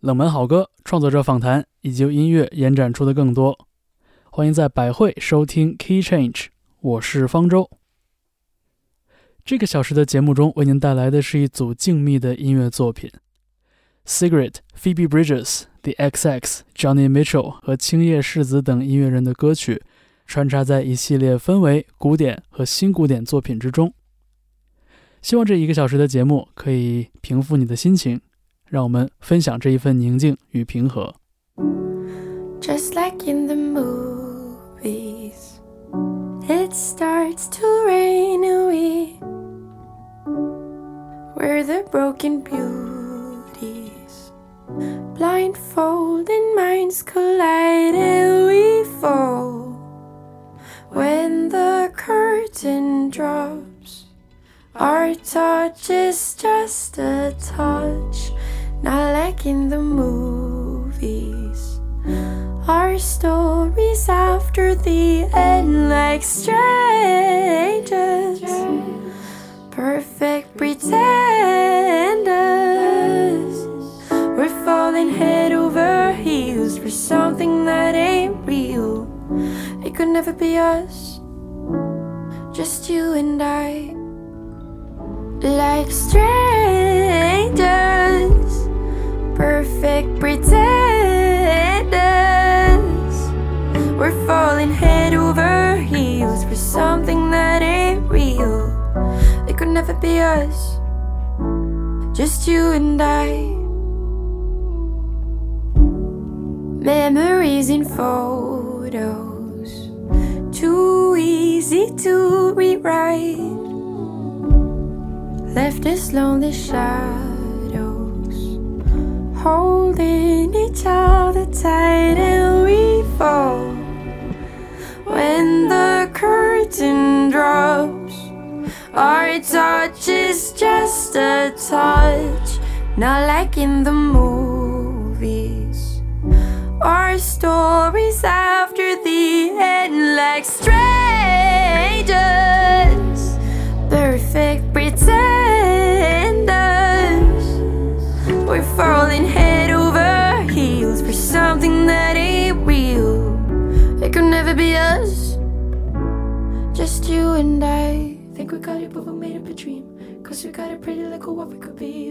冷门好歌、创作者访谈以及由音乐延展出的更多。欢迎在百汇收听 Key Change，我是方舟。这个小时的节目中，为您带来的是一组静谧的音乐作品：Secret、Phoebe Bridges、The XX、Johnny Mitchell 和青叶世子等音乐人的歌曲，穿插在一系列氛围、古典和新古典作品之中。希望这一个小时的节目可以平复你的心情。让我们分享这一份宁静与平和。Just like in the movies, it starts to rain away. Where the broken beauties, blindfolded minds collide, and we fall. When the curtain drops, our touch is just a touch not like in the movies. Our stories after the end, like strangers, perfect pretenders. We're falling head over heels for something that ain't real. It could never be us, just you and I, like strangers perfect pretenders. We're falling head over heels for something that ain't real. It could never be us, just you and I. Memories in photos, too easy to rewrite. Left us lonely shadows holding each other tight and we fall when the curtain drops. Our touch is just a touch, not like in the movies. Our stories after the end, like strangers, perfect pretenders. We're falling something that ain't real. It could never be us, just you and I. Think we got it, but we made up a dream. Cause we got it pretty like what we could be.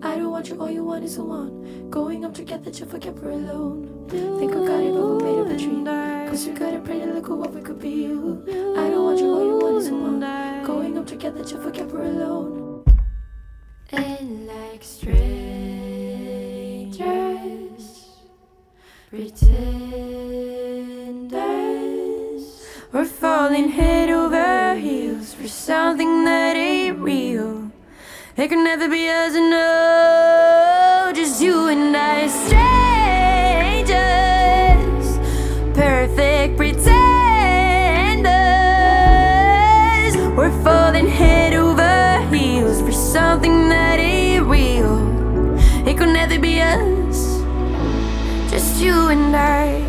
I don't want you, all you want is a one. Going up together to forget we're alone. Think we got it, but we made up a dream. Cause we got it pretty like what we could be. I don't want you, all you want is a one. Going up together to forget we're alone. And like strangers, pretenders, we're falling head over heels for something that ain't real. It can never be us, no, just you and I, strangers, and I.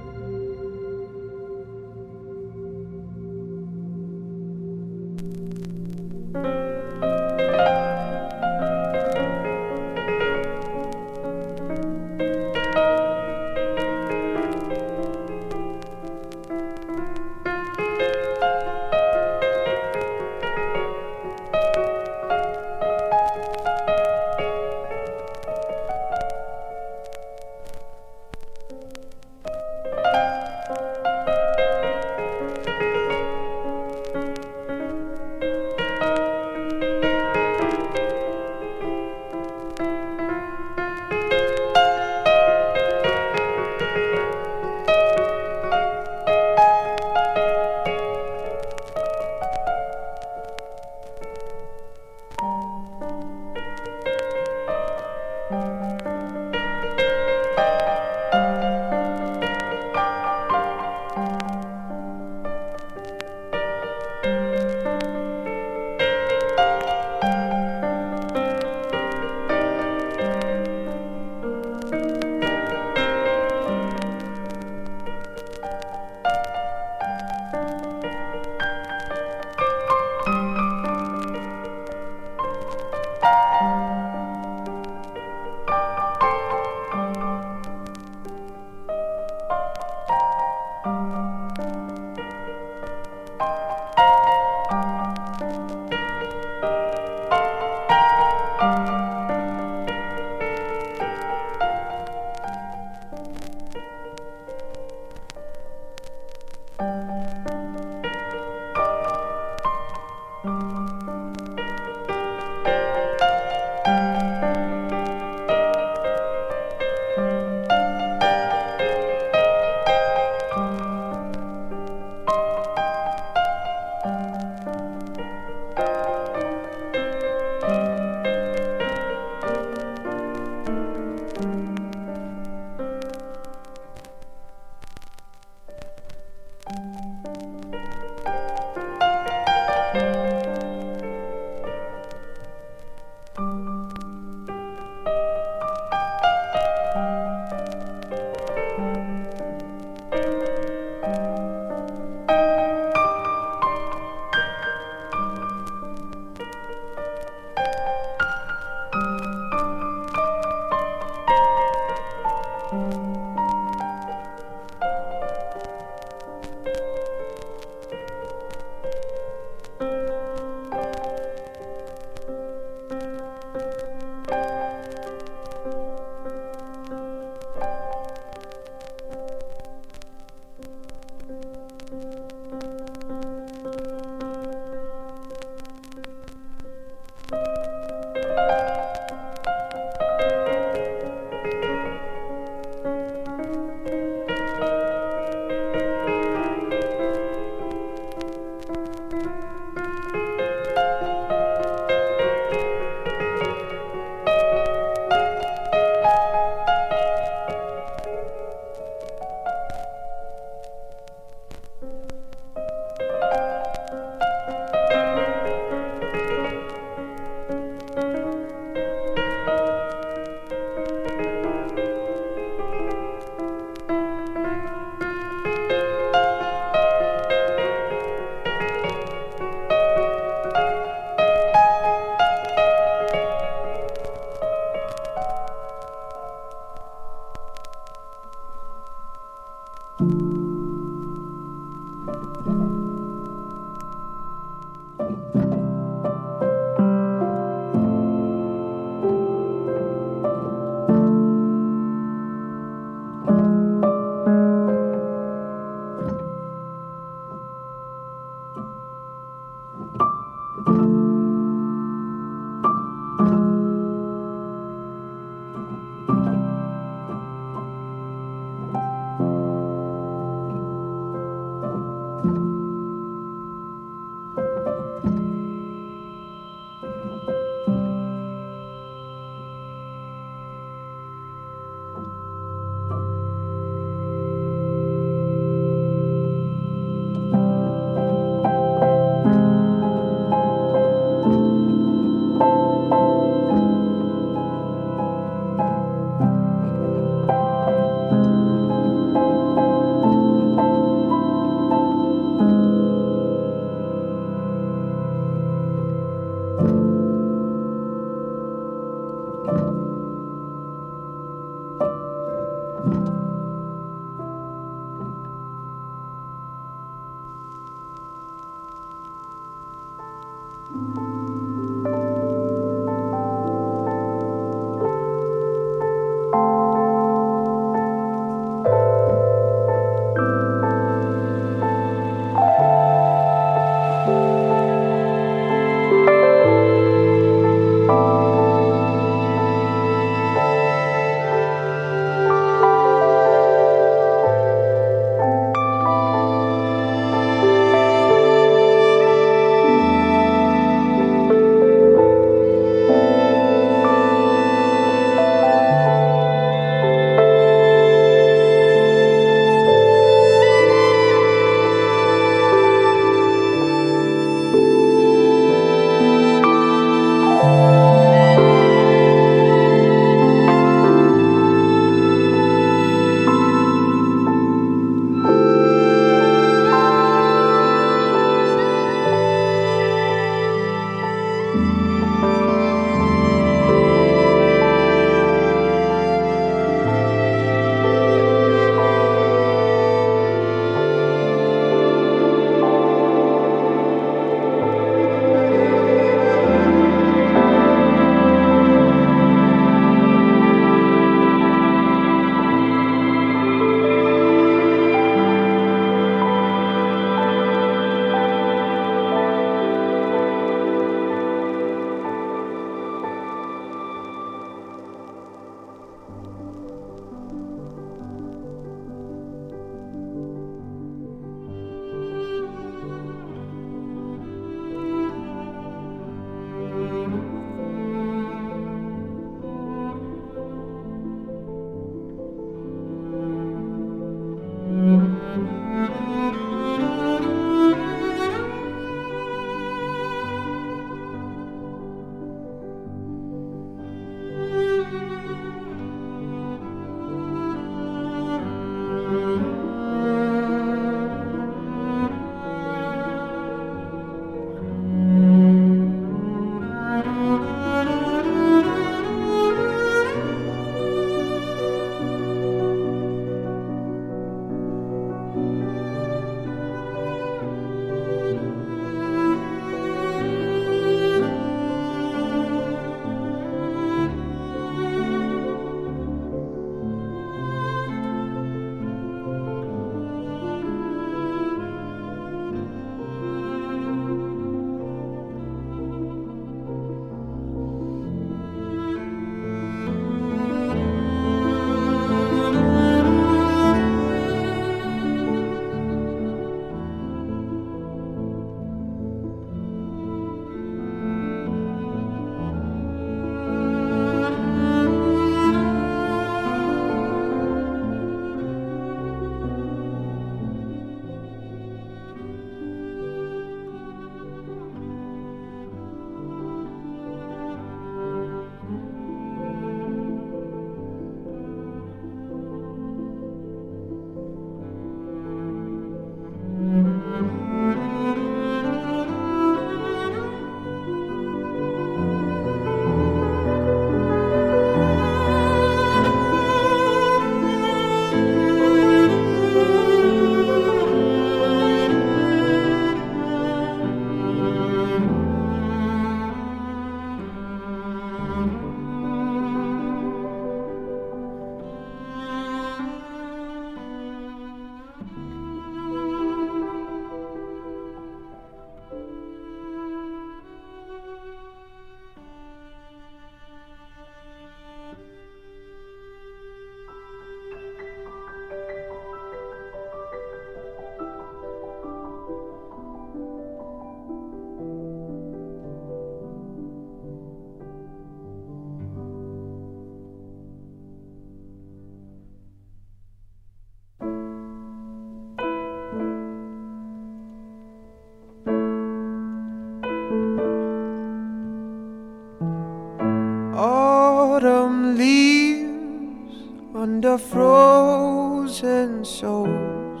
frozen souls.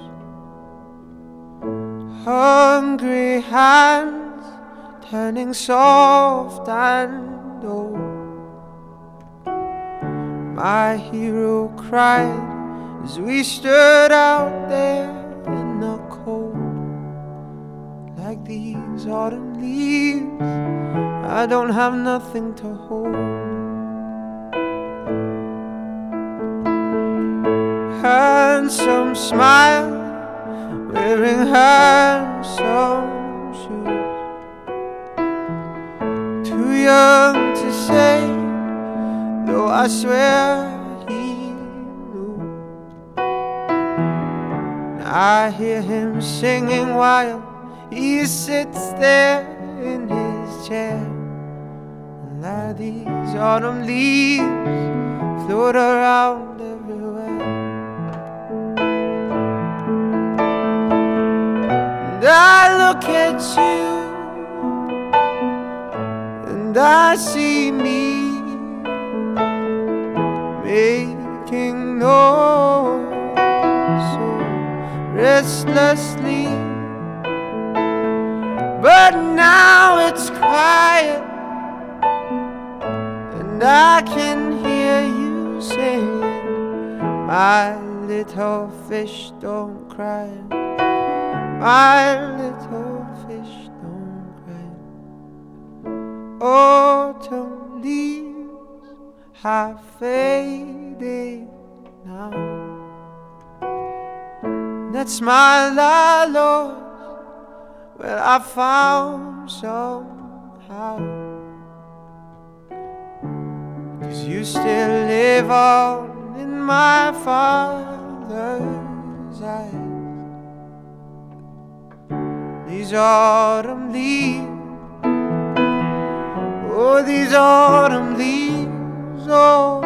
Hungry hands turning soft and old. My hero cried as we stood out there in the cold. Like these autumn leaves, I don't have nothing to hold. Smile, wearing her handsome shoes. Too young to say, though I swear he knew. I hear him singing while he sits there in his chair. And let these autumn leaves float around I look at you and I see me making noise so restlessly. But now it's quiet and I can hear you singing, My little fish don't cry my little fish don't cry. Autumn leaves have faded now. That's my la Lord. Well, I found somehow. Cause you still live on in my father's eyes. These autumn leaves, oh, these autumn leaves, oh,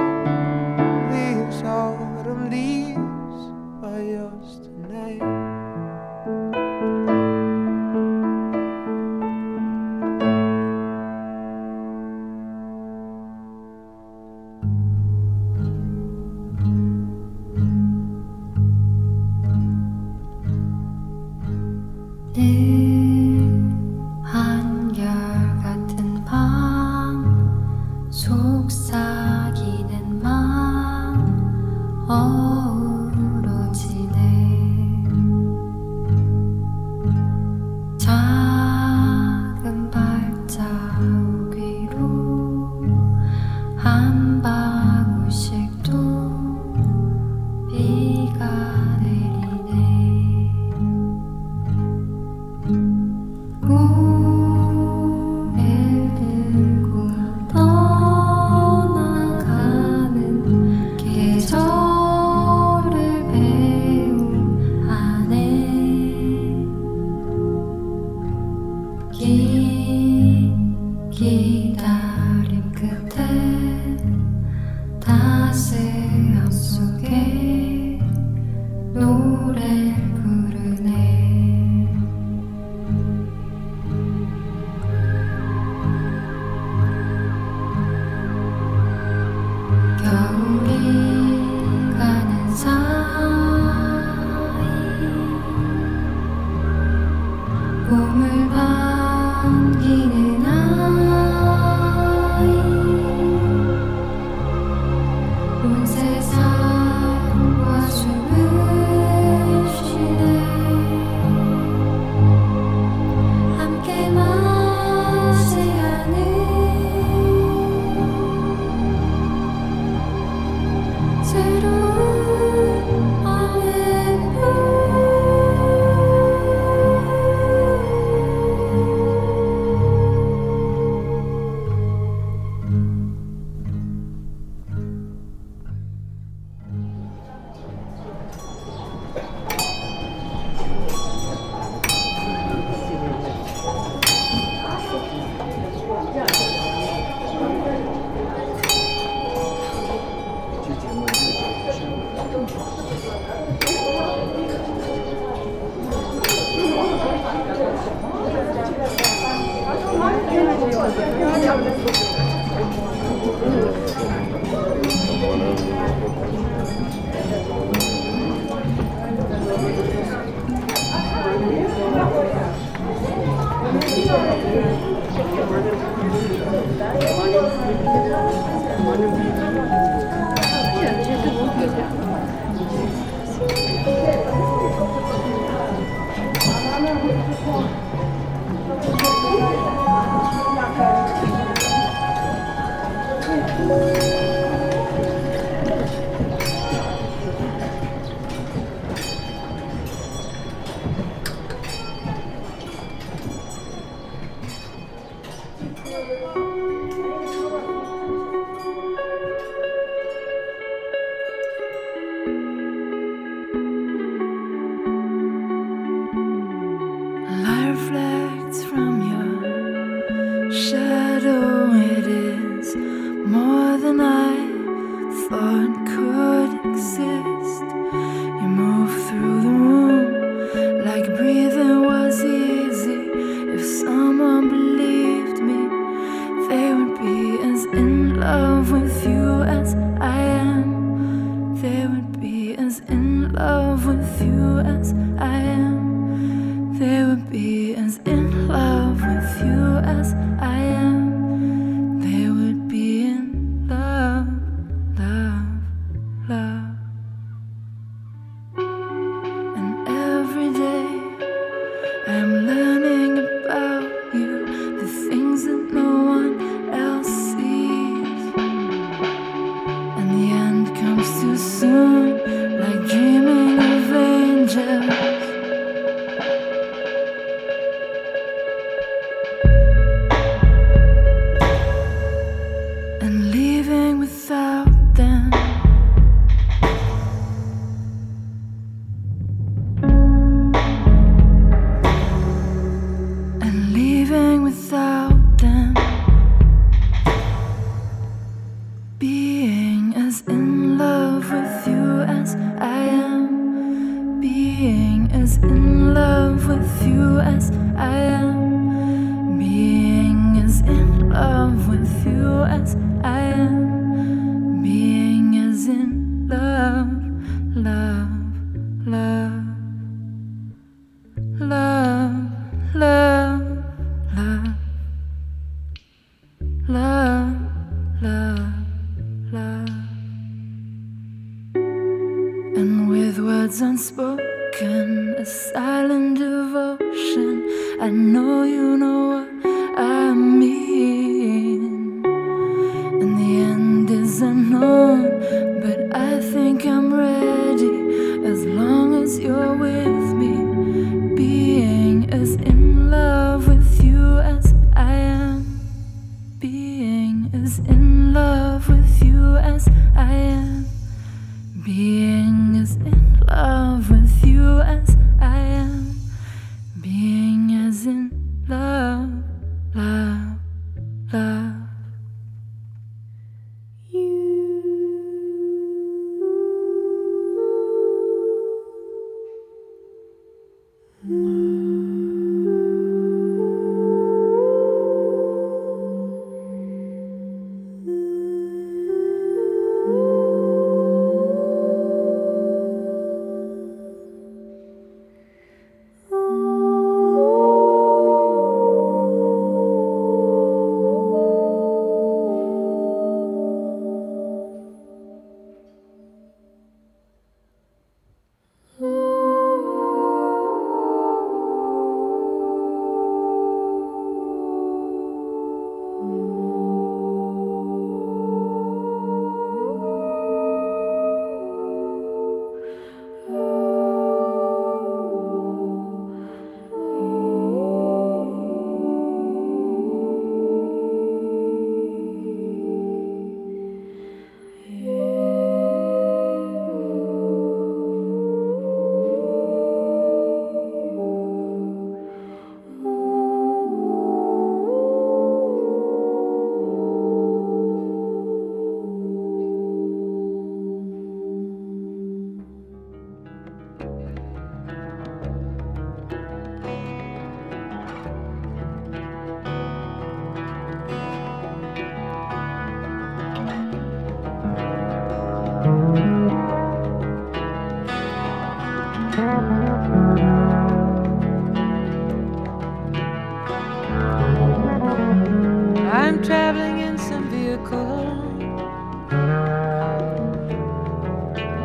with you as I am. They would be as in love with you as I. As in love with you as I am. Being as in love with you as I am. Being as in love, I'm traveling in some vehicle.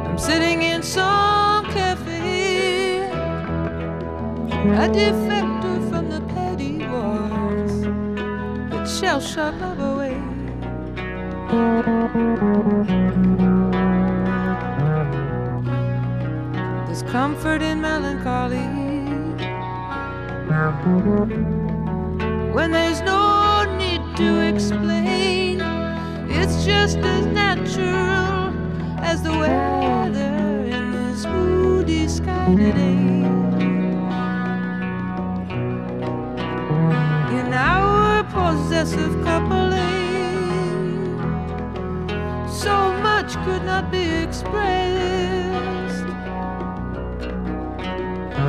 I'm sitting in some cafe. A defector from the petty wars that shall shut love comfort in melancholy when there's no need to explain. It's just as natural as the weather in this moody sky today. In our possessive coupling, so much could not be expressed.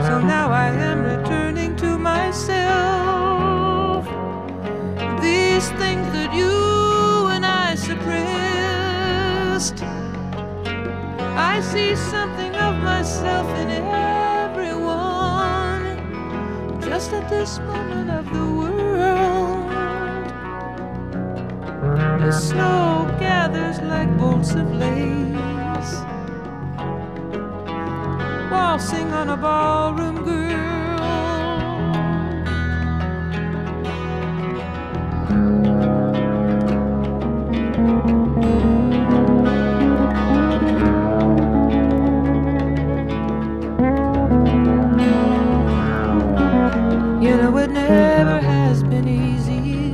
So now I am returning to myself. These things that you and I suppressed. I see something of myself in everyone, just at this moment of the world. The snow gathers like bolts of lace, waltzing on a ballroom girl. You know it never has been easy.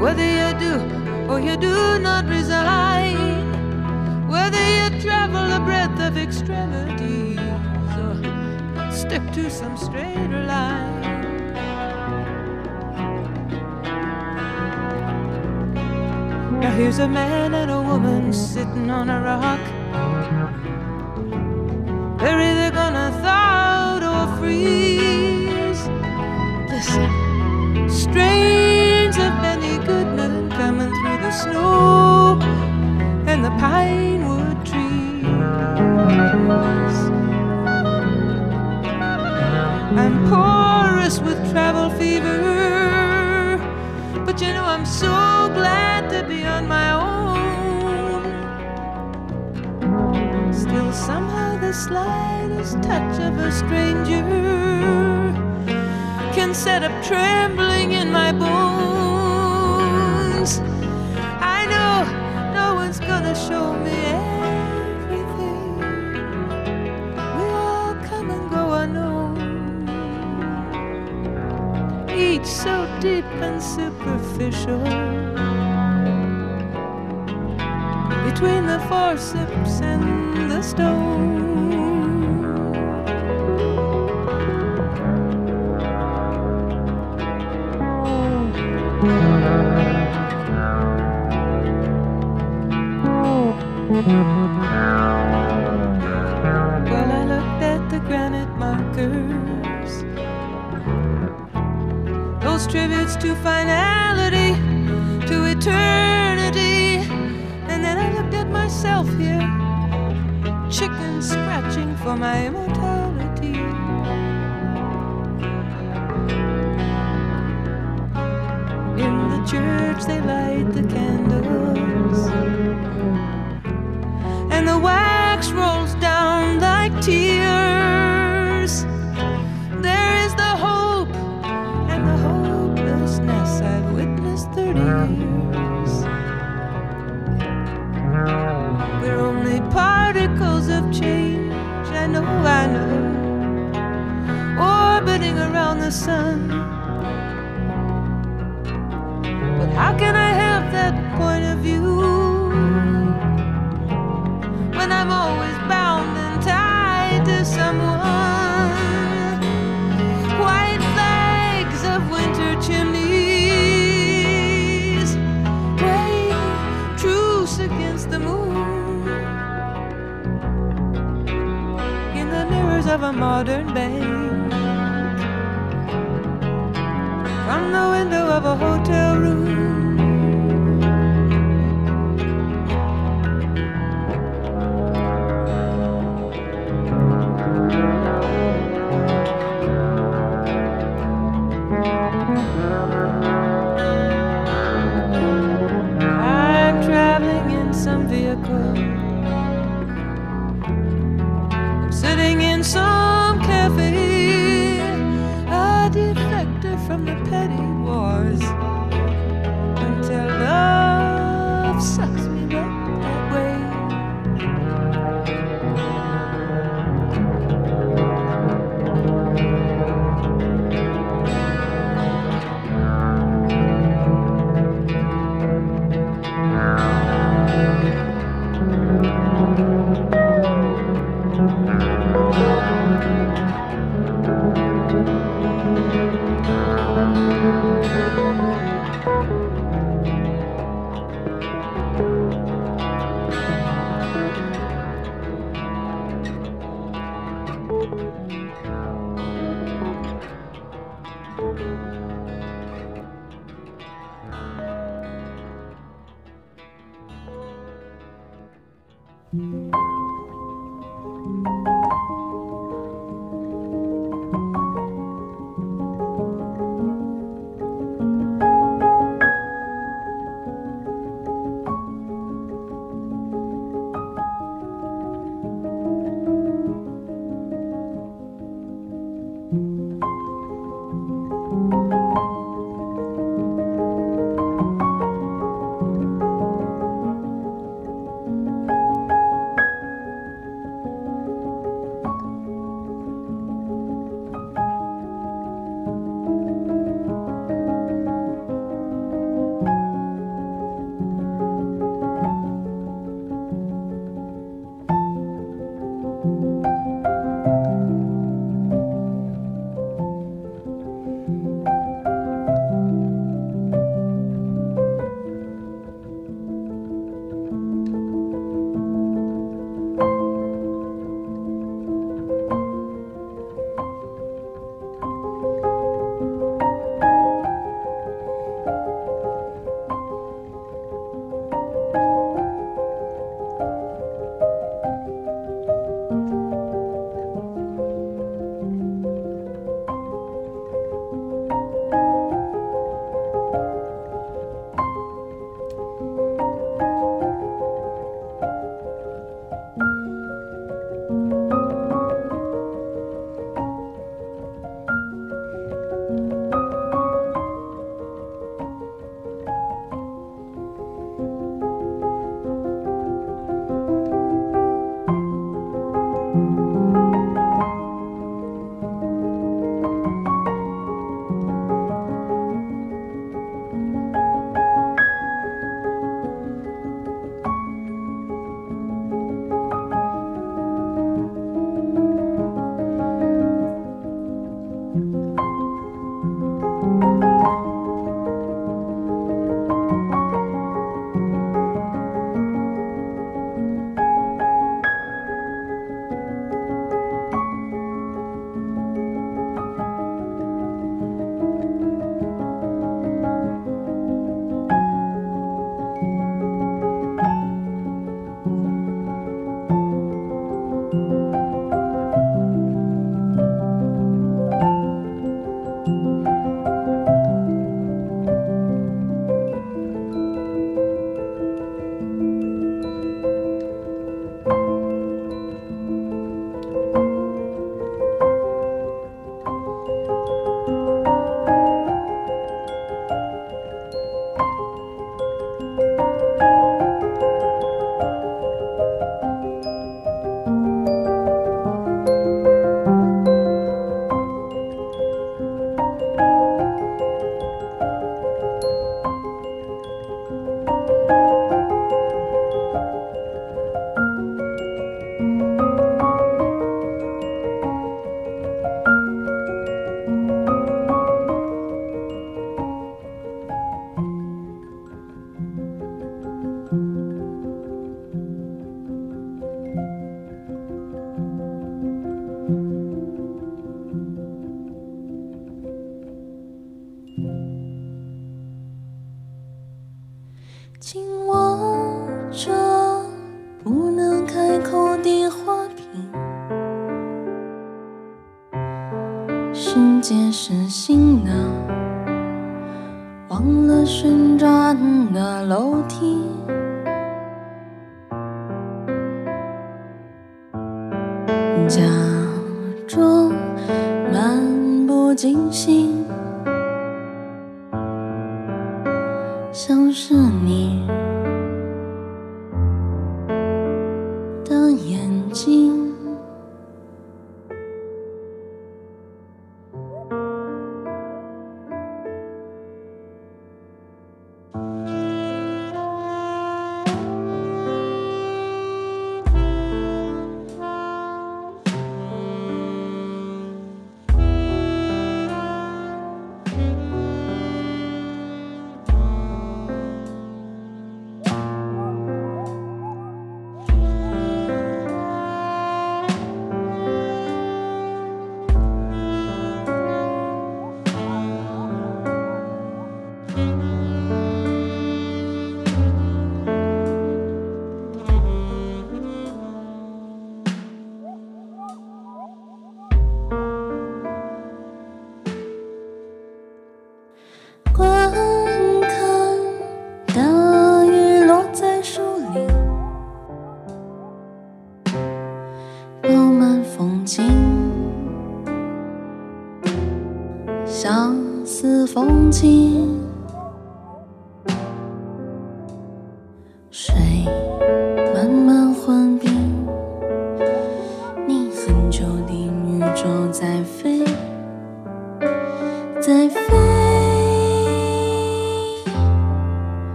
Whether you do or you do not resign, whether you travel the breadth of extremities or stick to some straighter line. Now here's a man and a woman sitting on a rock. They're either gonna thaw or freeze. Listen, strains of Benny Goodman coming through the snow and the pine be on my own. Still, somehow, the slightest touch of a stranger can set up trembling in my bones. I know no one's gonna show me everything. We all come and go each so deep and superficial between the forceps and the stone. Well, I looked at the granite markers, those tributes to finality, to eternity. Myself here, chicken scratching for my immortality. In the church, they light the candles, and the wax rolls know, orbiting around the sun. But how can I a modern bank, from the window of a hotel room.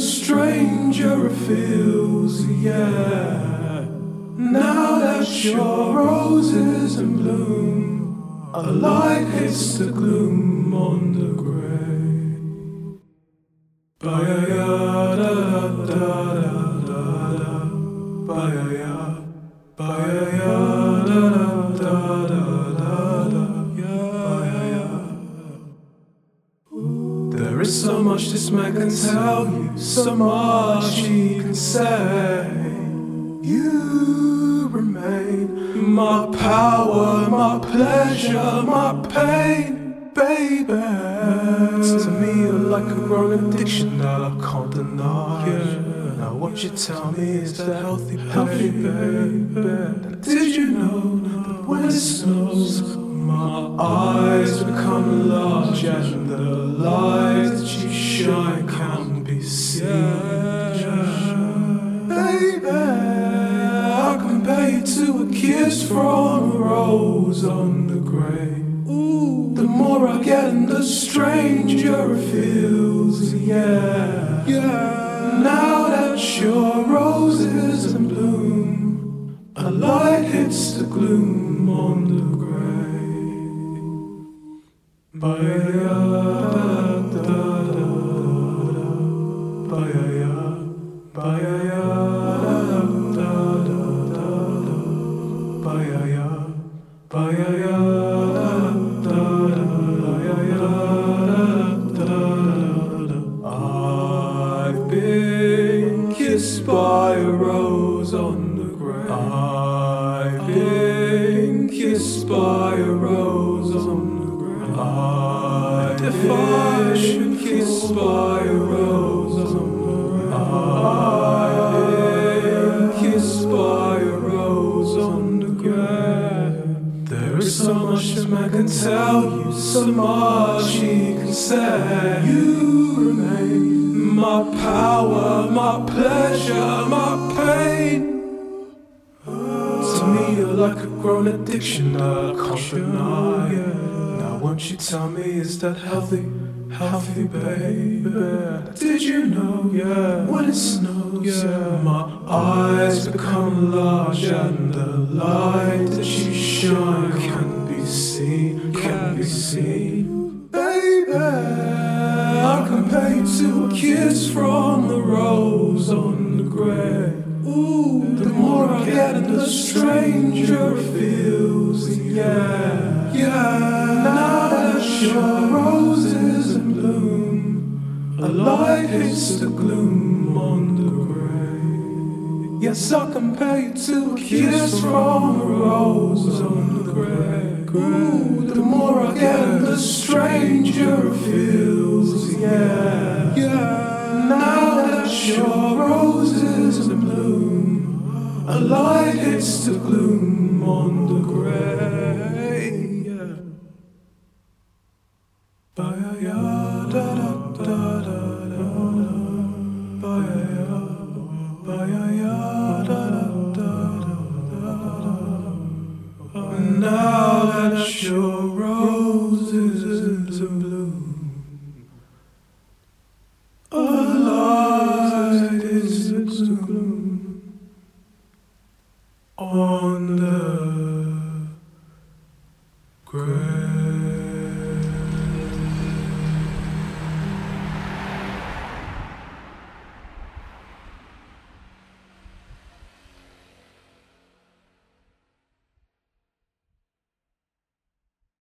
Stranger it feels, yeah. Now that your roses in bloom, a light hits the gloom There is so much this man can tell you, so much he can say. You remain my power, my pleasure, my pain, baby. To me, you're like a growing addiction that I can't deny. Now, what you tell me is that healthy, healthy, baby. Did you know that when it snows, my eyes become large and the light that you shine can't be seen? Baby, I compare you to a kiss from a rose on the grave. Ooh, the more I get and the stranger it feels, yeah. Yeah. Now that your rose is in bloom, a light hits the gloom on the. Ba-ya-ya, da-da-da-da-da. Ba-ya-ya, my pain. To me, you're like a grown addiction I can't deny. Now, won't you tell me, is that healthy? Healthy, baby. Did you know, yeah, when it snows, yeah, my eyes become large and the light that you shine can be seen, can be seen. Baby, I compare you to a kiss from the rose on the. Ooh, the more I get the stranger feels, yeah, yeah. Now that your roses in bloom, a light hits the gloom on the grave. Yes, I compare you to a kiss from a rose on the grave. Ooh, the more I get the stranger feels, yeah, yeah. Now that your roses in bloom, a light hits the gloom on the. Yeah.